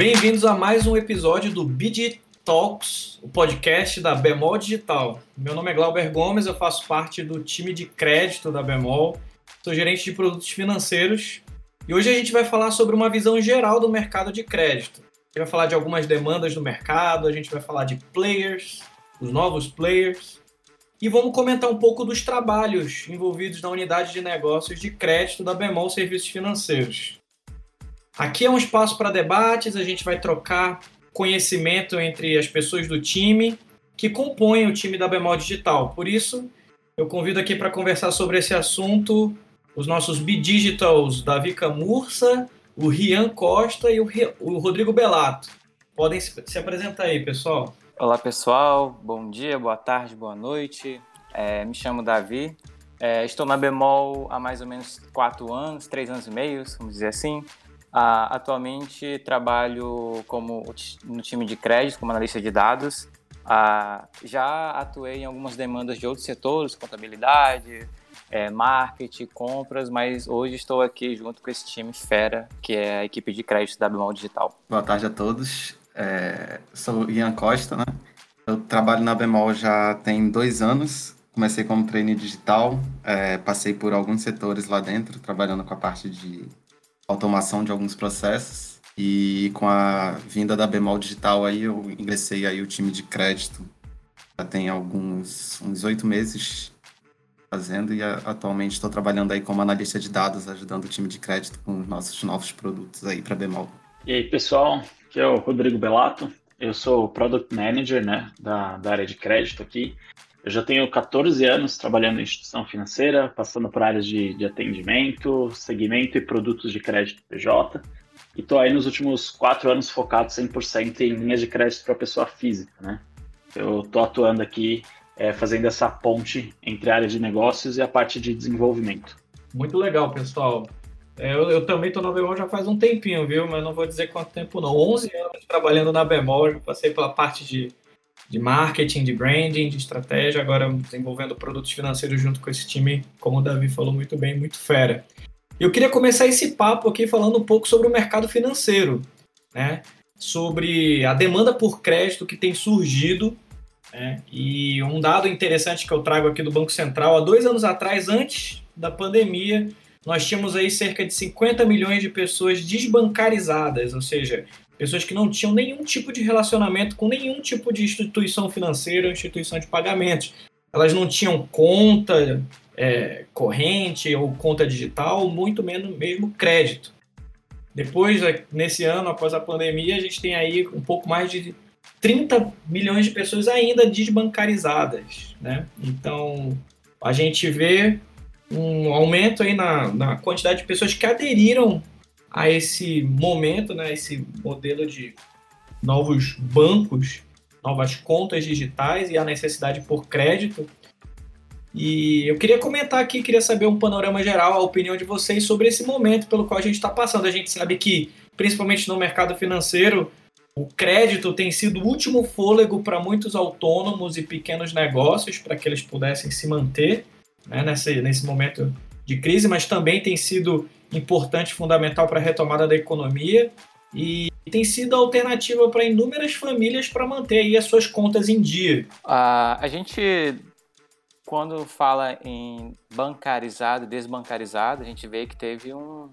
Bem-vindos a mais um episódio do BD Talks, o podcast da Bemol Digital. Meu nome é Glauber Gomes, eu faço parte do time de crédito da Bemol, sou gerente de produtos financeiros e hoje a gente vai falar sobre uma visão geral do mercado de crédito. A gente vai falar de algumas demandas do mercado, a gente vai falar de players, os novos players, e vamos comentar um pouco dos trabalhos envolvidos na unidade de negócios de crédito da Bemol Serviços Financeiros. Aqui é um espaço para debates, a gente vai trocar conhecimento entre as pessoas do time que compõem o time da Bemol Digital. Por isso, eu convido aqui para conversar sobre esse assunto os nossos B-Digitals Davi Camurça, o Rian Costa e o, o Rodrigo Belato. Podem se apresentar aí, pessoal. Olá, pessoal. Bom dia, boa tarde, boa noite. É, me chamo Davi. É, estou na Bemol há mais ou menos quatro anos, três anos e meio, vamos dizer assim. Ah, atualmente trabalho como no time de crédito, como analista de dados. Ah, já atuei em algumas demandas de outros setores, contabilidade, é, marketing, compras, mas hoje estou aqui junto com esse time fera, que é a equipe de crédito da Bemol Digital. Boa tarde a todos. É, sou Ian Costa, né? Eu trabalho na Bemol já tem dois anos. Comecei como trainee digital, é, passei por alguns setores lá dentro, trabalhando com a parte de automação de alguns processos. E com a vinda da Bemol Digital aí, eu ingressei aí o time de crédito. Já tem alguns uns oito meses fazendo e atualmente estou trabalhando aí como analista de dados, ajudando o time de crédito com nossos novos produtos aí para Bemol. E aí, pessoal, aqui é o Rodrigo Belato, eu sou Product Manager né, da, da área de crédito aqui. Eu já tenho 14 anos trabalhando em instituição financeira, passando por áreas de, de atendimento, segmento e produtos de crédito PJ. E estou aí nos últimos quatro anos focado 100% em linhas de crédito para pessoa física. Né? Eu estou atuando aqui é, fazendo essa ponte entre a área de negócios e a parte de desenvolvimento. Muito legal, pessoal. É, eu, eu, também estou na Bemol já faz um tempinho, viu? Mas não vou dizer quanto tempo não. 11 anos trabalhando na Bemol, já passei pela parte de, de marketing, de branding, de estratégia, agora desenvolvendo produtos financeiros junto com esse time, como o Davi falou muito bem, muito fera. Eu queria começar esse papo aqui falando um pouco sobre o mercado financeiro, né? Sobre a demanda por crédito que tem surgido é, e um dado interessante que eu trago aqui do Banco Central, há dois anos atrás, antes da pandemia, nós tínhamos aí cerca de 50 milhões de pessoas desbancarizadas, ou seja, pessoas que não tinham nenhum tipo de relacionamento com nenhum tipo de instituição financeira ou instituição de pagamentos. Elas não tinham conta é, corrente ou conta digital, muito menos mesmo crédito. Depois, nesse ano, após a pandemia, a gente tem aí um pouco mais de 30 milhões de pessoas ainda desbancarizadas, né? Então, a gente vê um aumento aí na, na quantidade de pessoas que aderiram a esse momento, né, esse modelo de novos bancos, novas contas digitais e a necessidade por crédito. E eu queria comentar aqui, queria saber um panorama geral, a opinião de vocês sobre esse momento pelo qual a gente está passando. A gente sabe que, principalmente no mercado financeiro, o crédito tem sido o último fôlego para muitos autônomos e pequenos negócios para que eles pudessem se manter né, nesse, nesse momento de crise, mas também tem sido importante, fundamental para a retomada da economia e tem sido alternativa para inúmeras famílias para manter aí as suas contas em dia. A gente, quando fala em bancarizado, desbancarizado, a gente vê que teve um,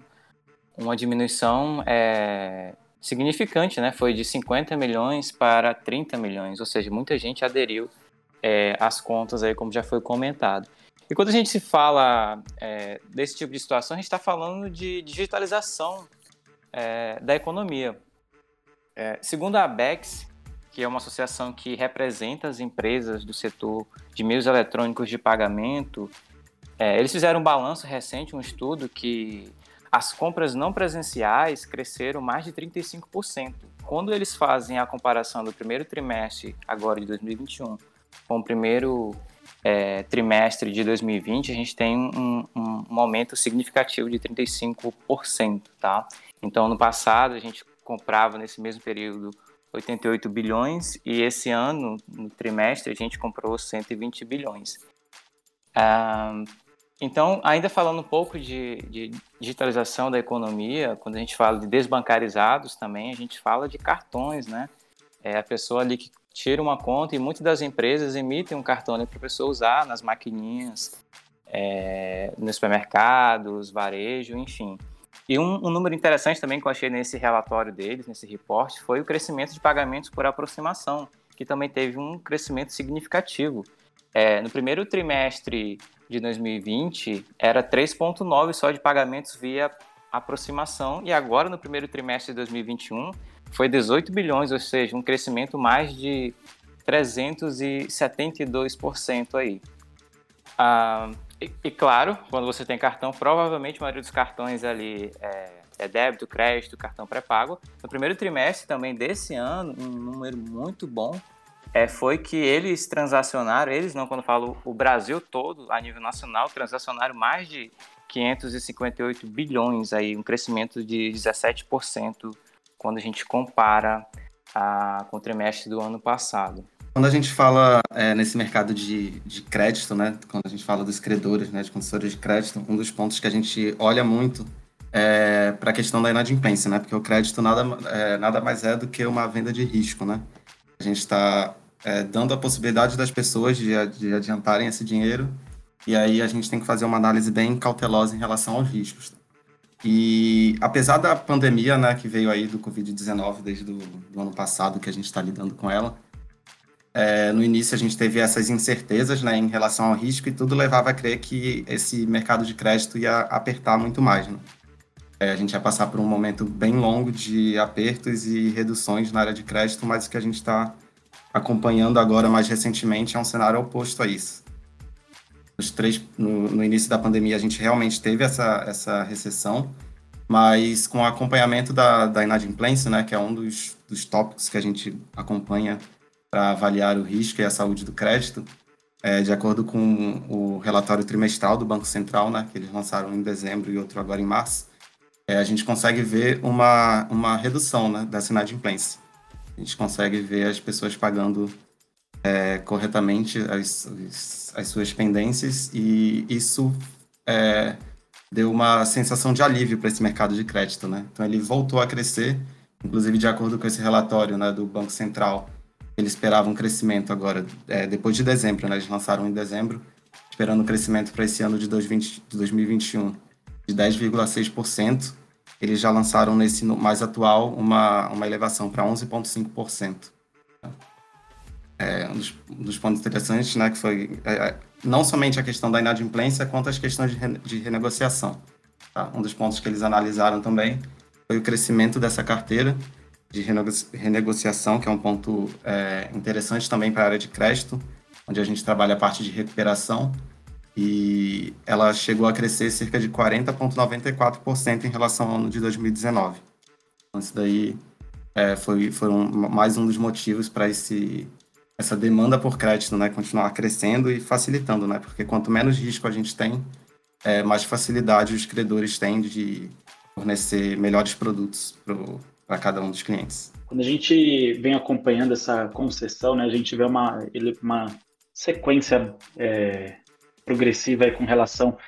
uma diminuição é, significante, né? Foi de 50 milhões para 30 milhões, ou seja, muita gente aderiu é, às contas aí, como já foi comentado. E quando a gente se fala é, desse tipo de situação, a gente está falando de digitalização é, da economia. É, segundo a ABEX, que é uma associação que representa as empresas do setor de meios eletrônicos de pagamento, é, eles fizeram um balanço recente, um estudo que as compras não presenciais cresceram mais de 35%. Quando eles fazem a comparação do primeiro trimestre agora de 2021 com o primeiro é, trimestre de 2020, a gente tem um, um, um aumento significativo de 35%, tá? Então, no passado, a gente comprava nesse mesmo período 88 bilhões e esse ano, no trimestre, a gente comprou 120 bilhões. Ah, então, ainda falando um pouco de, de, digitalização da economia, quando a gente fala de desbancarizados também, a gente fala de cartões, né? É a pessoa ali que tira uma conta e muitas das empresas emitem um cartão para a pessoa usar nas maquininhas, é, nos supermercados, varejo, enfim. E um, um, número interessante também que eu achei nesse relatório deles, nesse report, foi o crescimento de pagamentos por aproximação, que também teve um crescimento significativo. É, no primeiro trimestre de 2020, era 3,9 só de pagamentos via aproximação, e agora no primeiro trimestre de 2021 foi 18 bilhões, ou seja, um crescimento mais de 372% aí. Ah, e, e, claro, quando você tem cartão, provavelmente a maioria dos cartões ali é, é débito, crédito, cartão pré-pago. No primeiro trimestre também desse ano, um número muito bom é, foi que eles transacionaram, eles não, quando falo o Brasil todo, a nível nacional, transacionaram mais de 558 bilhões, aí, um crescimento de 17% quando a gente compara a, com o trimestre do ano passado. Quando a gente fala é, nesse mercado de, de crédito, né, quando a gente fala dos credores, né, de concessores de crédito, um dos pontos que a gente olha muito é para a questão da inadimplência, né, porque o crédito nada, é, nada mais é do que uma venda de risco, né. A gente está é, dando a possibilidade das pessoas de, de adiantarem esse dinheiro e aí a gente tem que fazer uma análise bem cautelosa em relação aos riscos. E apesar da pandemia, né, que veio aí do Covid-19 desde do, do ano passado, que a gente está lidando com ela, é, no início a gente teve essas incertezas né, em relação ao risco e tudo levava a crer que esse mercado de crédito ia apertar muito mais. Né? É, a gente ia passar por um momento bem longo de apertos e reduções na área de crédito, mas o que a gente está acompanhando agora mais recentemente é um cenário oposto a isso. Nos três, no, no início da pandemia a gente realmente teve essa, essa recessão, mas com o acompanhamento da, da inadimplência, né, que é um dos, dos tópicos que a gente acompanha para avaliar o risco e a saúde do crédito, é, de acordo com o relatório trimestral do Banco Central, né, que eles lançaram em dezembro e outro agora em março, é, a gente consegue ver uma, uma redução né, dessa inadimplência. A gente consegue ver as pessoas pagando é, corretamente as, as, as, suas pendências e isso é, deu uma sensação de alívio para esse mercado de crédito. Né? Então, ele voltou a crescer, inclusive de acordo com esse relatório né, do Banco Central, eles esperavam um crescimento agora, é, depois de dezembro, né? Eles lançaram em dezembro, esperando um crescimento para esse ano de, 2020, de 2021 de 10,6%. Eles já lançaram nesse mais atual uma, uma elevação para 11,5%. É, um, dos, um dos pontos interessantes, né, que foi é, é, não somente a questão da inadimplência, quanto as questões de, re, de renegociação. Tá? Um dos pontos que eles analisaram também foi o crescimento dessa carteira, de renegociação, que é um ponto é, interessante também para a área de crédito, onde a gente trabalha a parte de recuperação, e ela chegou a crescer cerca de 40,94% em relação ao ano de 2019. Então, isso daí é, foi, foi um, mais um dos motivos para essa demanda por crédito né, continuar crescendo e facilitando, né? Porque quanto menos risco a gente tem, é, mais facilidade os credores têm de fornecer melhores produtos para cada um dos clientes. Quando a gente vem acompanhando essa concessão, né, a gente vê uma, uma sequência é, progressiva com relação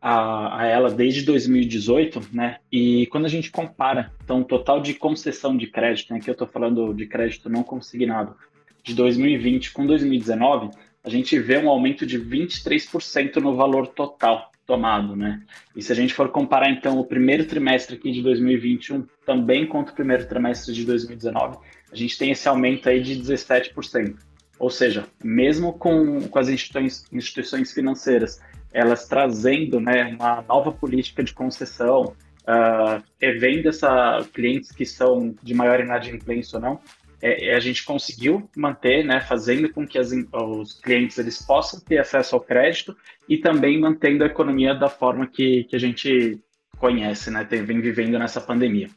a, a, ela desde 2018, né? E quando a gente compara, então, o total de concessão de crédito, né, que eu estou falando de crédito não consignado, de 2020 com 2019, a gente vê um aumento de 23% no valor total tomado, né? E se a gente for comparar então o primeiro trimestre aqui de 2021 também contra o primeiro trimestre de 2019, a gente tem esse aumento aí de 17%. Ou seja, mesmo com, com as instituições, instituições financeiras, elas trazendo né, uma nova política de concessão, uh, revendo essa clientes que são de maior inadimplência ou não, é, é, a gente conseguiu manter, né, fazendo com que as, os clientes eles possam ter acesso ao crédito e também mantendo a economia da forma que, que a gente conhece, né, tem, vem vivendo nessa pandemia.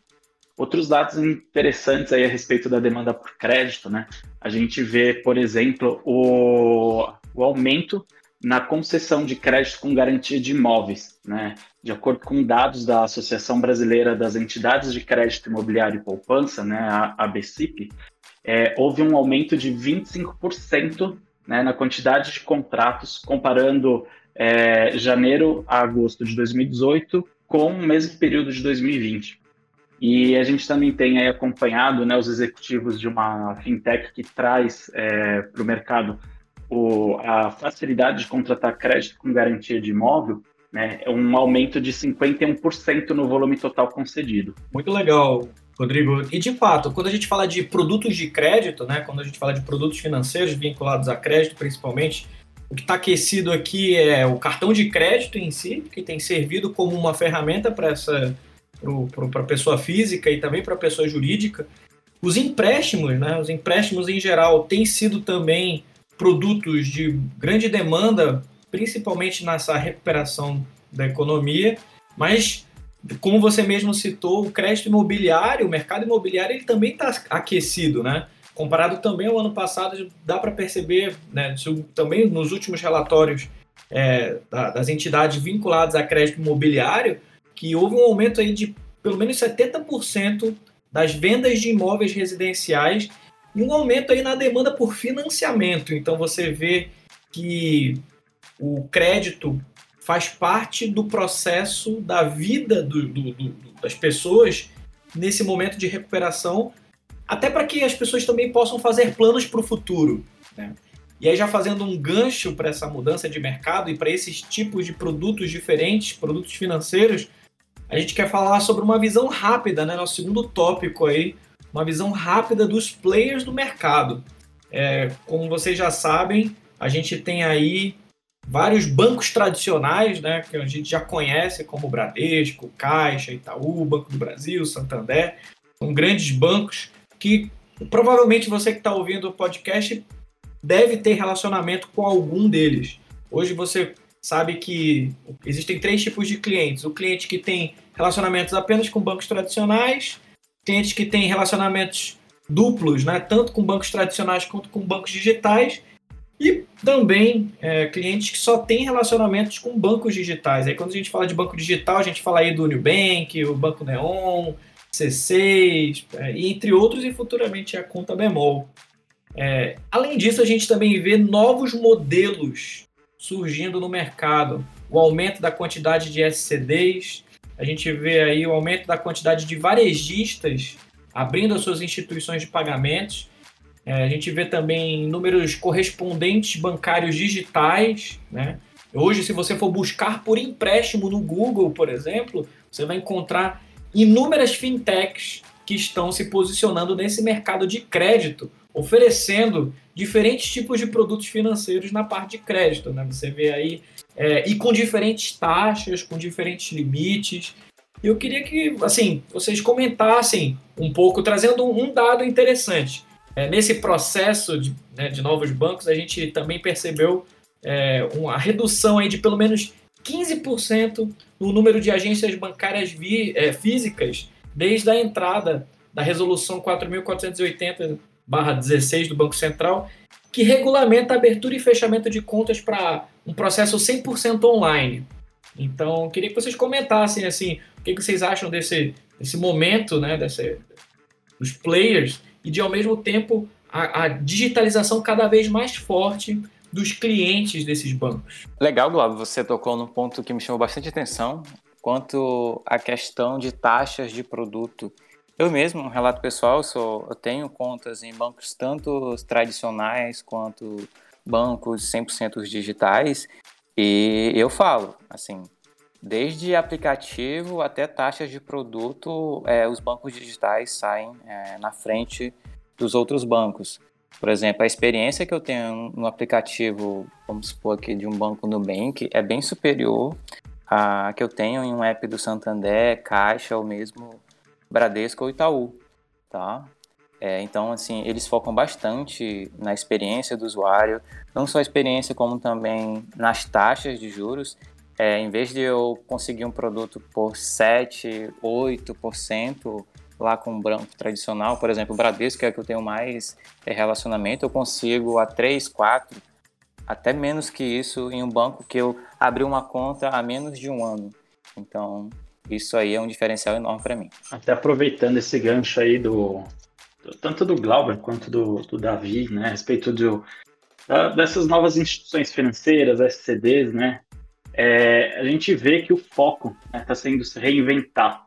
Outros dados interessantes aí a respeito da demanda por crédito, né? A gente vê, por exemplo, o, o aumento na concessão de crédito com garantia de imóveis, né? De acordo com dados da Associação Brasileira das Entidades de Crédito Imobiliário e Poupança, né, a ABCIP, é, houve um aumento de 25% né, na quantidade de contratos, comparando é, janeiro a agosto de 2018 com o mesmo período de 2020. E a gente também tem aí acompanhado né, os executivos de uma fintech que traz é, para o mercado a facilidade de contratar crédito com garantia de imóvel, né, é um aumento de 51% no volume total concedido. Muito legal, Rodrigo. E de fato, quando a gente fala de produtos de crédito, né, quando a gente fala de produtos financeiros vinculados a crédito, principalmente, o que está aquecido aqui é o cartão de crédito em si, que tem servido como uma ferramenta para essa para a pessoa física e também para a pessoa jurídica. Os empréstimos, né, os empréstimos em geral têm sido também produtos de grande demanda, principalmente nessa recuperação da economia, mas como você mesmo citou, o crédito imobiliário, o mercado imobiliário, ele também está aquecido, né? Comparado também ao ano passado, dá para perceber, né, também nos últimos relatórios é, das entidades vinculadas a crédito imobiliário, que houve um aumento aí de pelo menos 70% das vendas de imóveis residenciais e um aumento aí na demanda por financiamento. Então você vê que o crédito faz parte do processo da vida do, do, do, das pessoas nesse momento de recuperação, até para que as pessoas também possam fazer planos para o futuro. Né? E aí, já fazendo um gancho para essa mudança de mercado e para esses tipos de produtos diferentes, produtos financeiros, a gente quer falar sobre uma visão rápida, né? Nosso segundo tópico aí, uma visão rápida dos players do mercado. É, como vocês já sabem, a gente tem aí vários bancos tradicionais, né, que a gente já conhece, como Bradesco, Caixa, Itaú, Banco do Brasil, Santander, são grandes bancos que provavelmente você que está ouvindo o podcast deve ter relacionamento com algum deles. Hoje você sabe que existem três tipos de clientes: o cliente que tem relacionamentos apenas com bancos tradicionais, clientes que têm relacionamentos duplos, né, tanto com bancos tradicionais quanto com bancos digitais, e também é, clientes que só têm relacionamentos com bancos digitais. Aí quando a gente fala de banco digital, a gente fala aí do Nubank, o Banco Neon, C6, é, entre outros, e futuramente a conta Bemol. É, além disso, a gente também vê novos modelos surgindo no mercado. O aumento da quantidade de SCDs, a gente vê aí o aumento da quantidade de varejistas abrindo as suas instituições de pagamentos é, a gente vê também números correspondentes bancários digitais. Né? Hoje, se você for buscar por empréstimo no Google, por exemplo, você vai encontrar inúmeras fintechs que estão se posicionando nesse mercado de crédito, oferecendo diferentes tipos de produtos financeiros na parte de crédito. Né? Você vê aí, é, e com diferentes taxas, com diferentes limites. Eu queria que, assim, vocês comentassem um pouco, trazendo um dado interessante. É, nesse processo de, né, de, novos bancos, a gente também percebeu é, uma redução aí de pelo menos 15% no número de agências bancárias vi, é, físicas desde a entrada da Resolução 4.480-16 do Banco Central, que regulamenta a abertura e fechamento de contas para um processo 100% online. Então, queria que vocês comentassem assim, o que, que vocês acham desse, desse momento, né, desse, dos players e de, ao mesmo tempo, a, a digitalização cada vez mais forte dos clientes desses bancos. Legal, Glauco, você tocou num ponto que me chamou bastante atenção, quanto à questão de taxas de produto. Eu mesmo, um relato pessoal, sou, eu tenho contas em bancos tanto tradicionais quanto bancos 100% digitais, e eu falo, assim, desde aplicativo até taxas de produto, é, os bancos digitais saem é, na frente dos outros bancos. Por exemplo, a experiência que eu tenho no aplicativo, vamos supor aqui, de um banco Nubank, é bem superior à que eu tenho em um app do Santander, Caixa ou mesmo Bradesco ou Itaú, tá? É, então, assim, eles focam bastante na experiência do usuário, não só a experiência, como também nas taxas de juros. É, em vez de eu conseguir um produto por 7, 8% lá com o branco tradicional, por exemplo, o Bradesco, que é o que eu tenho mais é, relacionamento, eu consigo a 3, 4, até menos que isso em um banco que eu abri uma conta há menos de um ano. Então, isso aí é um diferencial enorme para mim. Até aproveitando esse gancho aí do, do tanto do Glauber quanto do, do Davi, né, a respeito do, da, dessas novas instituições financeiras, SCDs, né, é, a gente vê que o foco está né, tá sendo se reinventar.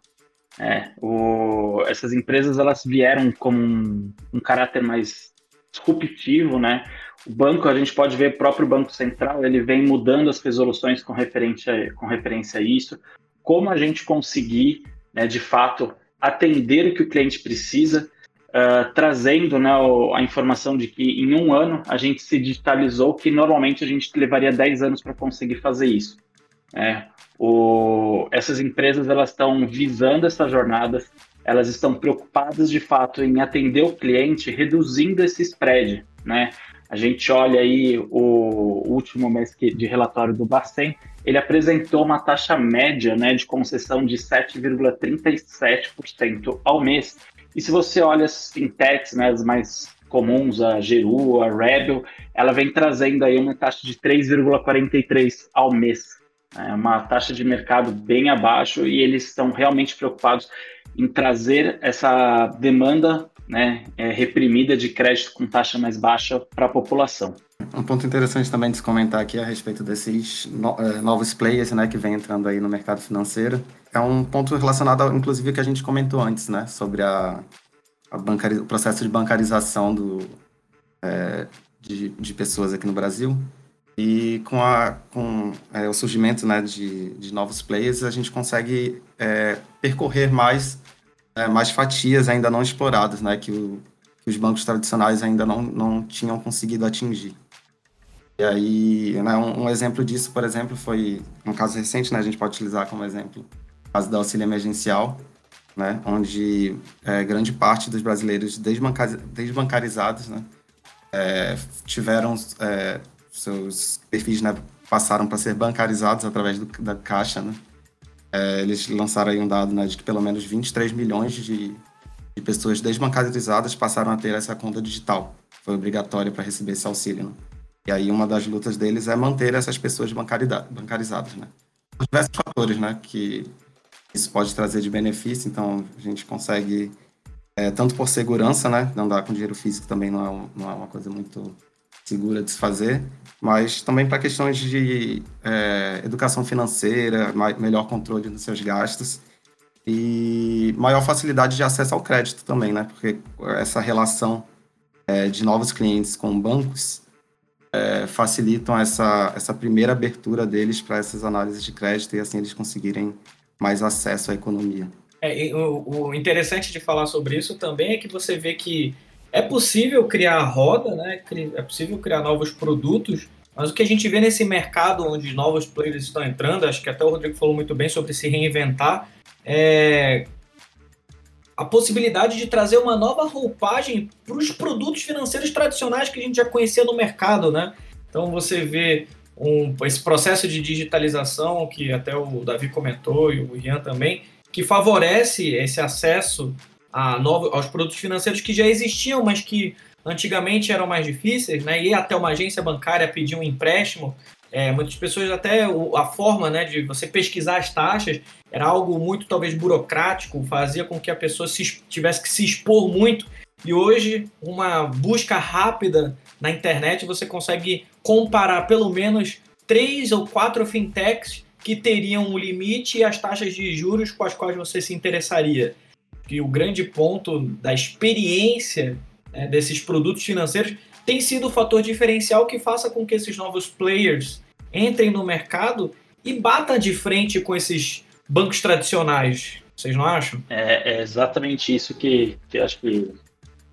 É, o, essas empresas elas vieram com um, um caráter mais disruptivo, né? O banco, a gente pode ver o próprio Banco Central, ele vem mudando as resoluções com referência, com referência a isso. Como a gente conseguir, né, de fato, atender o que o cliente precisa, uh, trazendo né, a informação de que em um ano a gente se digitalizou, que normalmente a gente levaria 10 anos para conseguir fazer isso. É, o, essas empresas elas estão visando essas jornadas, elas estão preocupadas de fato em atender o cliente, reduzindo esse spread, né? A gente olha aí o último mês de relatório do Bacen, ele apresentou uma taxa média né, de concessão de 7,37% ao mês. E se você olha as fintechs, né, as mais comuns, a Geru, a Rebel, ela vem trazendo aí uma taxa de 3,43% ao mês. É uma taxa de mercado bem abaixo e eles estão realmente preocupados em trazer essa demanda né, é, reprimida de crédito com taxa mais baixa para a população. Um ponto interessante também de se comentar aqui a respeito desses é, novos players né, que vem entrando aí no mercado financeiro é um ponto relacionado, ao, inclusive, que a gente comentou antes, né, sobre a, a o processo de bancarização do, é, de, de pessoas aqui no Brasil. E com, a, com é, o surgimento né, de, de novos players, a gente consegue é, percorrer mais, é, mais fatias ainda não exploradas, né, que, o, que os bancos tradicionais ainda não, não tinham conseguido atingir. E aí, né, um, um, exemplo disso, por exemplo, foi um caso recente, né, a gente pode utilizar como exemplo o caso do auxílio emergencial, né, onde é, grande parte dos brasileiros desbancarizados né, é, tiveram é, seus perfis né, passaram para ser bancarizados através do, da Caixa, né? É, eles lançaram aí um dado né, de que pelo menos 23 milhões de, de pessoas desbancarizadas passaram a ter essa conta digital. Foi obrigatório para receber esse auxílio. Né? E aí uma das lutas deles é manter essas pessoas bancarizadas, né? Por diversos fatores, né? Que isso pode trazer de benefício, então a gente consegue, é, tanto por segurança, né? Não dar com dinheiro físico também não é, não é uma coisa muito segura de se fazer, mas também para questões de é, educação financeira, melhor controle dos seus gastos e maior facilidade de acesso ao crédito também, né? Porque essa relação é, de novos clientes com bancos é, facilitam essa, essa primeira abertura deles para essas análises de crédito e assim eles conseguirem mais acesso à economia. É, o, o interessante de falar sobre isso também é que você vê que é possível criar roda, né? É possível criar novos produtos, mas o que a gente vê nesse mercado onde novos players estão entrando, acho que até o Rodrigo falou muito bem sobre se reinventar, é a possibilidade de trazer uma nova roupagem para os produtos financeiros tradicionais que a gente já conhecia no mercado, né? Então você vê um, esse processo de digitalização que até o Davi comentou e o Ian também, que favorece esse acesso a aos produtos financeiros que já existiam, mas que antigamente eram mais difíceis, né? Ir até uma agência bancária pedir um empréstimo. É, muitas pessoas até a forma né, de você pesquisar as taxas era algo muito talvez burocrático, fazia com que a pessoa se, tivesse que se expor muito. E hoje, uma busca rápida na internet, você consegue comparar pelo menos três ou quatro fintechs que teriam um limite e as taxas de juros com as quais você se interessaria que o grande ponto da experiência né, desses produtos financeiros tem sido o fator diferencial que faça com que esses novos players entrem no mercado e batam de frente com esses bancos tradicionais. Vocês não acham? É, é exatamente isso que, que eu acho que,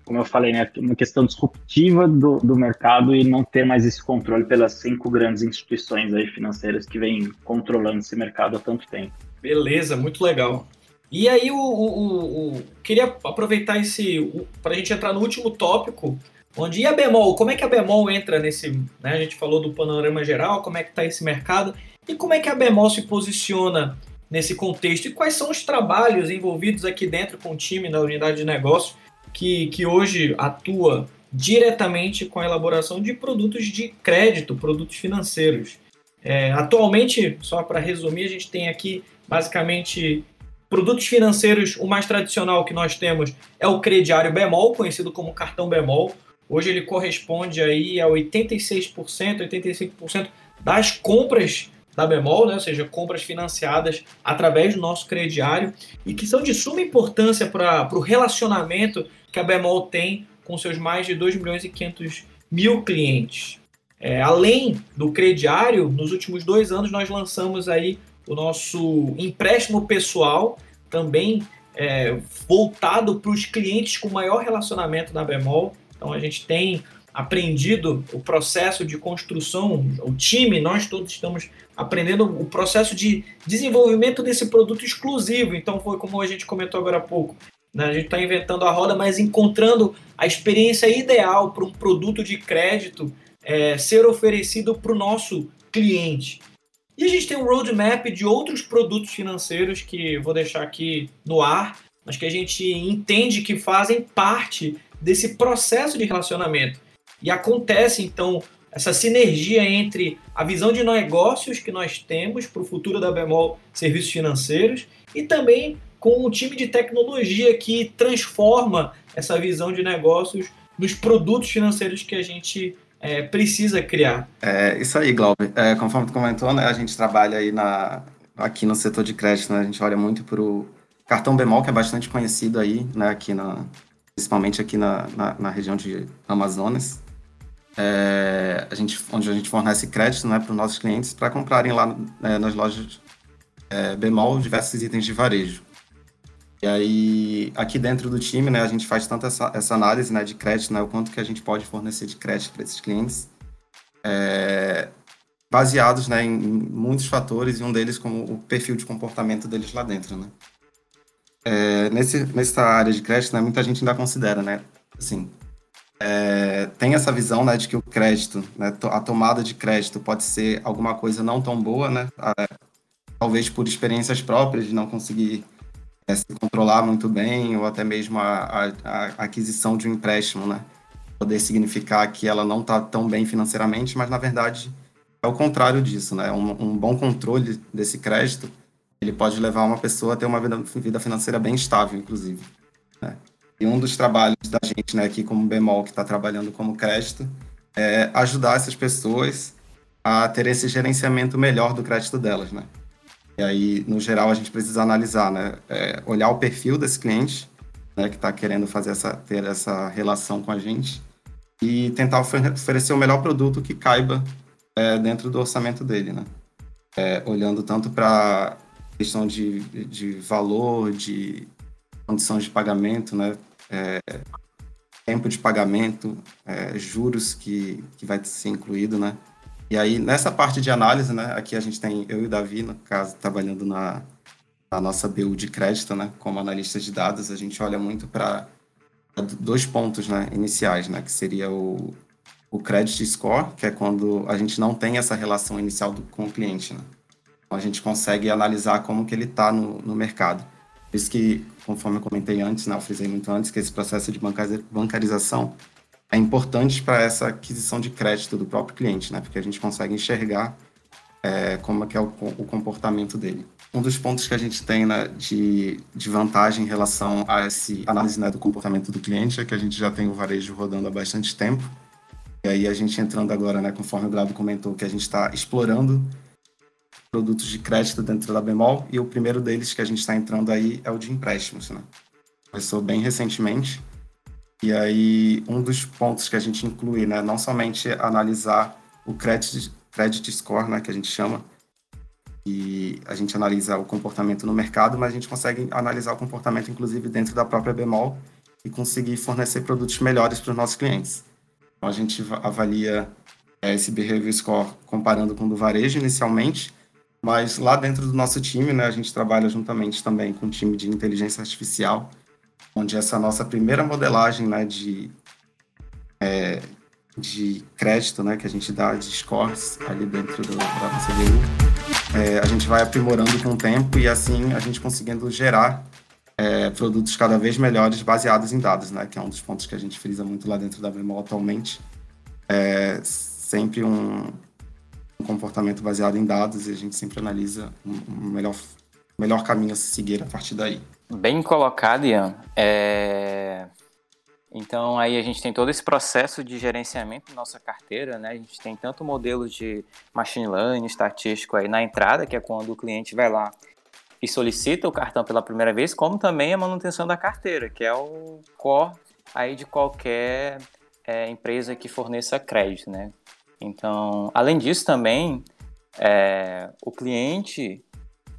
como eu falei, né, uma questão disruptiva do, do mercado e não ter mais esse controle pelas cinco grandes instituições aí financeiras que vêm controlando esse mercado há tanto tempo. Beleza, muito legal. E aí, o, o, o queria aproveitar esse para a gente entrar no último tópico, onde e a bemol? Como é que a bemol entra nesse? Né, a gente falou do panorama geral, como é que está esse mercado e como é que a bemol se posiciona nesse contexto e quais são os trabalhos envolvidos aqui dentro com o time da unidade de negócio que, que hoje atua diretamente com a elaboração de produtos de crédito, produtos financeiros. É, atualmente, só para resumir, a gente tem aqui basicamente Produtos financeiros, o mais tradicional que nós temos é o crediário bemol, conhecido como cartão bemol. Hoje ele corresponde aí a 86%, 85% das compras da Bemol, né? ou seja, compras financiadas através do nosso crediário e que são de suma importância para o relacionamento que a Bemol tem com seus mais de 2 milhões e 500 mil clientes. É, além do crediário, nos últimos dois anos nós lançamos aí o nosso empréstimo pessoal, também é, voltado para os clientes com maior relacionamento na Bemol. Então a gente tem aprendido o processo de construção, o time, nós todos estamos aprendendo o processo de desenvolvimento desse produto exclusivo. Então foi como a gente comentou agora há pouco. Né? A gente está inventando a roda, mas encontrando a experiência ideal para um produto de crédito é, ser oferecido para o nosso cliente. E a gente tem um roadmap de outros produtos financeiros que vou deixar aqui no ar, mas que a gente entende que fazem parte desse processo de relacionamento. E acontece então essa sinergia entre a visão de negócios que nós temos para o futuro da Bemol Serviços Financeiros e também com o time de tecnologia que transforma essa visão de negócios nos produtos financeiros que a gente é, precisa criar. É isso aí, Glauber. É, conforme tu comentou, né, a gente trabalha aí na, aqui no setor de crédito, né, a gente olha muito para o cartão bemol, que é bastante conhecido aí, né, aqui na, principalmente aqui na, na, na região de Amazonas, é, a gente, onde a gente fornece crédito né, para os nossos clientes para comprarem lá é, nas lojas é, bemol diversos itens de varejo. E aí, aqui dentro do time, né, a gente faz tanto essa, essa análise né, de crédito, né, o quanto que a gente pode fornecer de crédito para esses clientes, é, baseados né, em muitos fatores, e um deles como o perfil de comportamento deles lá dentro. Né. É, nesse, nessa área de crédito, né, muita gente ainda considera, né, assim, é, tem essa visão né, de que o crédito, né, a tomada de crédito pode ser alguma coisa não tão boa, né, talvez por experiências próprias de não conseguir é, se controlar muito bem, ou até mesmo a, a, a, aquisição de um empréstimo, né? Poder significar que ela não está tão bem financeiramente, mas na verdade é o contrário disso, né? Um, um bom controle desse crédito, ele pode levar uma pessoa a ter uma vida, vida financeira bem estável, inclusive. Né? E um dos trabalhos da gente, né, aqui como Bemol, que está trabalhando como crédito, é ajudar essas pessoas a ter esse gerenciamento melhor do crédito delas, né? E aí, no geral, a gente precisa analisar, né? É, olhar o perfil desse cliente, né, que está querendo fazer essa, ter essa relação com a gente e tentar oferecer o melhor produto que caiba é, dentro do orçamento dele, né? É, olhando tanto para questão de, de valor, de condições de pagamento, né? É, tempo de pagamento, é, juros que, que vai ser incluído, né? E aí, nessa parte de análise, né, aqui a gente tem eu e o Davi, no caso, trabalhando na, na nossa BU de crédito, né, como analista de dados, a gente olha muito para dois pontos né, iniciais, né, que seria o, o credit score, que é quando a gente não tem essa relação inicial do, com o cliente. Né? Então, a gente consegue analisar como que ele está no, no mercado. Por isso que, conforme eu comentei antes, né, eu frisei muito antes, que esse processo de bancarização é importante para essa aquisição de crédito do próprio cliente, né? Porque a gente consegue enxergar é, como é que é o, o, comportamento dele. Um dos pontos que a gente tem né, de, de vantagem em relação a essa análise né, do comportamento do cliente é que a gente já tem o varejo rodando há bastante tempo. E aí a gente entrando agora, né, conforme o Grado comentou, que a gente está explorando produtos de crédito dentro da Bemol e o primeiro deles que a gente está entrando aí é o de empréstimos, né? Começou bem recentemente e aí, um dos pontos que a gente inclui, né, não somente analisar o credit, credit score, né, que a gente chama, e a gente analisa o comportamento no mercado, mas a gente consegue analisar o comportamento, inclusive, dentro da própria bemol e conseguir fornecer produtos melhores para os nossos clientes. Então, a gente avalia é, esse behavior score comparando com o do varejo inicialmente, mas lá dentro do nosso time, né, a gente trabalha juntamente também com o time de inteligência artificial, onde essa nossa primeira modelagem né, de, é, de crédito né, que a gente dá de scores ali dentro do, da nossa BU, é, a gente vai aprimorando com o tempo e assim a gente conseguindo gerar é, produtos cada vez melhores baseados em dados, né, que é um dos pontos que a gente frisa muito lá dentro da Bemol atualmente. É sempre um, um comportamento baseado em dados e a gente sempre analisa um, um melhor, melhor caminho a se seguir a partir daí. Bem colocado, Ian. É... Então aí a gente tem todo esse processo de gerenciamento da nossa carteira, né? A gente tem tanto modelo de machine learning, estatístico aí na entrada, que é quando o cliente vai lá e solicita o cartão pela primeira vez, como também a manutenção da carteira, que é o core aí de qualquer é, empresa que forneça crédito, né? Então, além disso também, é, o cliente,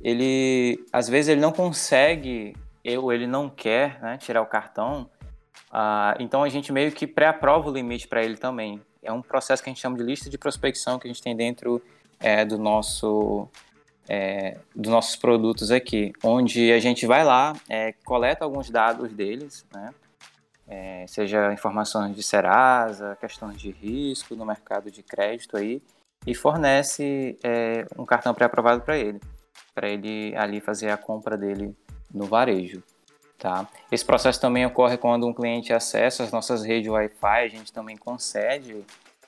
ele às vezes ele não consegue ou ele não quer né, tirar o cartão, ah, então a gente meio que pré-aprova o limite para ele também. É um processo que a gente chama de lista de prospecção que a gente tem dentro é, do nosso é, dos nossos produtos aqui, onde a gente vai lá, é, coleta alguns dados deles, né? É, seja informações de Serasa, questões de risco no mercado de crédito aí, e fornece é, um cartão pré-aprovado para ele, para ele ali fazer a compra dele no varejo. Tá? Esse processo também ocorre quando um cliente acessa as nossas redes Wi-Fi, a gente também concede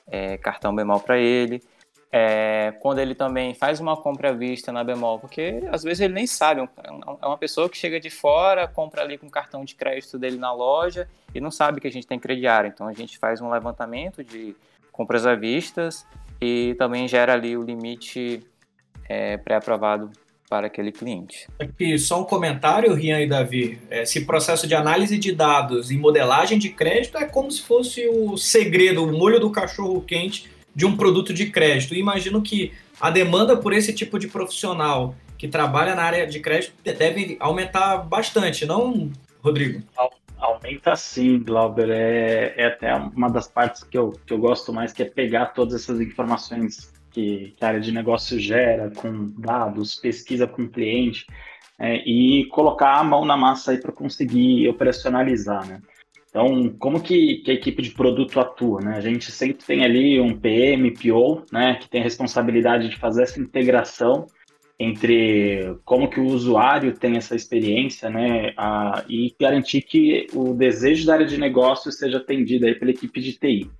é, cartão bemol para ele. É, quando ele também faz uma compra à vista na bemol, porque às vezes ele nem sabe, é, é uma pessoa que chega de fora, compra ali com o cartão de crédito dele na loja e não sabe que a gente tem crediário. Então a gente faz um levantamento de compras à vistas e também gera ali o limite é, pré-aprovado para aquele cliente. Aqui, só um comentário, Rian e Davi. Esse processo de análise de dados e modelagem de crédito é como se fosse o segredo, o molho do cachorro quente de um produto de crédito. E imagino que a demanda por esse tipo de profissional que trabalha na área de crédito deve aumentar bastante, não, Rodrigo? Aumenta sim, Glauber. É, é até uma das partes que eu, que eu gosto mais, que é pegar todas essas informações que, que a área de negócio gera, com dados, pesquisa com cliente, é, e colocar a mão na massa aí para conseguir operacionalizar, né? Então, como que, que, a equipe de produto atua, né? A gente sempre tem ali um PM, PO, né, que tem a responsabilidade de fazer essa integração entre como que o usuário tem essa experiência, né, a, e garantir que o desejo da área de negócio seja atendido aí pela equipe de TI.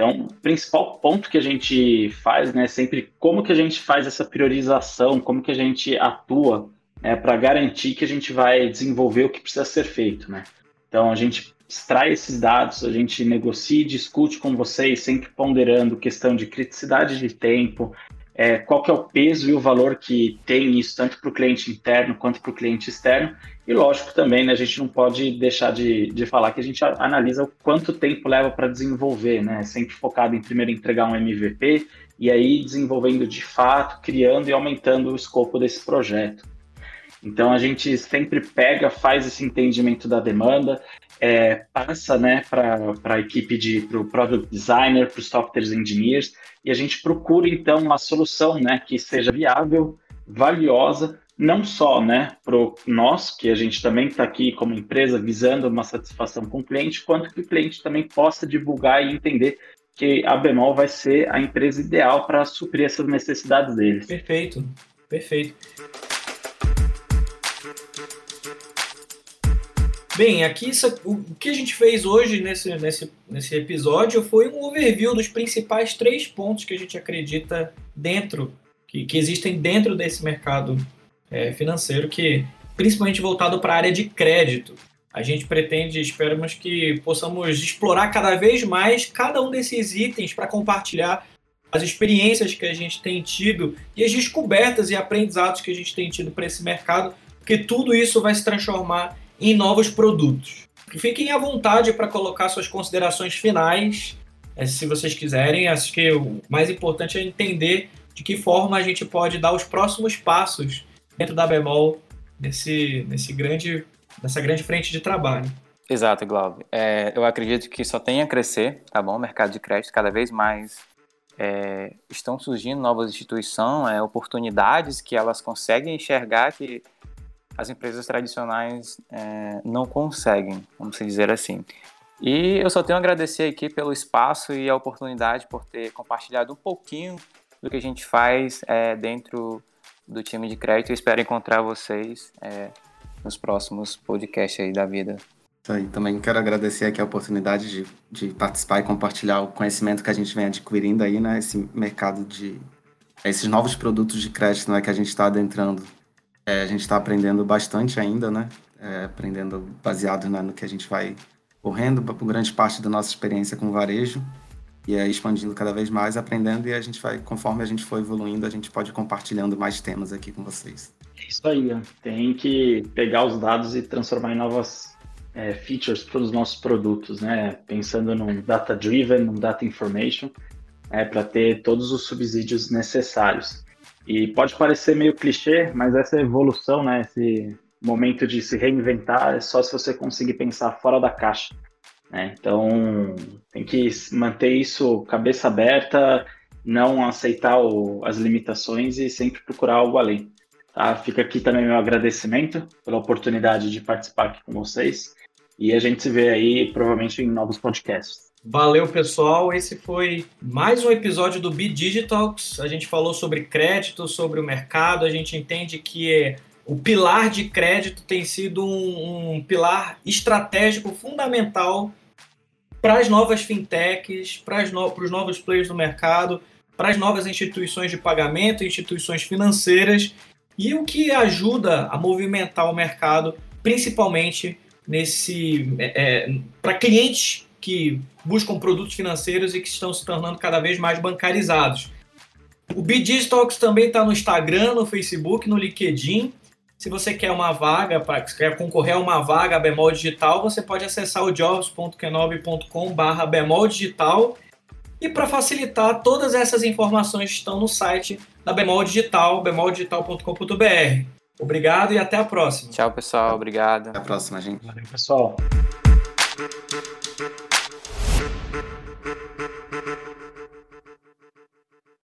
Então, o principal ponto que a gente faz, né, sempre como que a gente faz essa priorização, como que a gente atua né, para garantir que a gente vai desenvolver o que precisa ser feito, né? Então, a gente extrai esses dados, a gente negocia e discute com vocês, sempre ponderando questão de criticidade de tempo, é, qual que é o peso e o valor que tem isso, tanto para o cliente interno quanto para o cliente externo. E lógico também, né, a gente não pode deixar de, de falar que a gente analisa o quanto tempo leva para desenvolver, né? Sempre focado em primeiro entregar um MVP e aí desenvolvendo de fato, criando e aumentando o escopo desse projeto. Então a gente sempre pega, faz esse entendimento da demanda, é, passa né, para a equipe de o product designer, para os software engineers, e a gente procura então uma solução né, que seja viável, valiosa, não só né, para nós, que a gente também está aqui como empresa visando uma satisfação com o cliente, quanto que o cliente também possa divulgar e entender que a Bemol vai ser a empresa ideal para suprir essas necessidades deles. Perfeito, perfeito. Bem, aqui o que a gente fez hoje nesse, nesse, nesse episódio foi um overview dos principais três pontos que a gente acredita dentro, que, que existem dentro desse mercado é, financeiro, que principalmente voltado para a área de crédito. A gente pretende, esperamos que possamos explorar cada vez mais cada um desses itens para compartilhar as experiências que a gente tem tido e as descobertas e aprendizados que a gente tem tido para esse mercado, porque tudo isso vai se transformar em novos produtos. Fiquem à vontade para colocar suas considerações finais, eh, se vocês quiserem. Acho que o mais importante é entender de que forma a gente pode dar os próximos passos dentro da Bemol nesse, nesse grande, nessa grande frente de trabalho. Exato, Glauber. É, eu acredito que só tem a crescer, tá bom? O mercado de crédito cada vez mais é, estão surgindo novas instituições, é, oportunidades que elas conseguem enxergar que as empresas tradicionais é, não conseguem, vamos dizer assim. E eu só tenho a agradecer aqui pelo espaço e a oportunidade por ter compartilhado um pouquinho do que a gente faz é, dentro do time de crédito. Eu espero encontrar vocês é, nos próximos podcasts aí da vida. Isso aí, também quero agradecer aqui a oportunidade de, de participar e compartilhar o conhecimento que a gente vem adquirindo aí, né? Esse mercado de... esses novos produtos de crédito né, que a gente está adentrando é, a gente está aprendendo bastante ainda, né? É, aprendendo baseado né, no que a gente vai correndo por grande parte da nossa experiência com varejo e aí expandindo cada vez mais, aprendendo e a gente vai, conforme a gente for evoluindo, a gente pode ir compartilhando mais temas aqui com vocês. É isso aí, tem que pegar os dados e transformar em novas é, features para os nossos produtos, né? Pensando num data driven, num data information, é, para ter todos os subsídios necessários. E pode parecer meio clichê, mas essa evolução, né? Esse momento de se reinventar é só se você conseguir pensar fora da caixa. Né? Então, tem que manter isso cabeça aberta, não aceitar o, as limitações e sempre procurar algo além. Tá? Fica aqui também meu agradecimento pela oportunidade de participar aqui com vocês. E a gente se vê aí provavelmente em novos podcasts. Valeu, pessoal. Esse foi mais um episódio do Be Digitalks. A gente falou sobre crédito, sobre o mercado. A gente entende que é o pilar de crédito tem sido um, um pilar estratégico fundamental para as novas fintechs, para, no, os novos players do mercado, para as novas instituições de pagamento, instituições financeiras, e o que ajuda a movimentar o mercado, principalmente nesse é, é para clientes que buscam produtos financeiros e que estão se tornando cada vez mais bancarizados. O BDigitalks também está no Instagram, no Facebook, no LinkedIn. Se você quer uma vaga, para quer concorrer a uma vaga bemol digital, você pode acessar o jobs.kenobi.com/barra bemol digital. E para facilitar, todas essas informações estão no site da Bemol Digital, bemoldigital.com.br. Obrigado e até a próxima. Tchau, pessoal. Obrigado. Até a próxima, gente. Valeu, pessoal.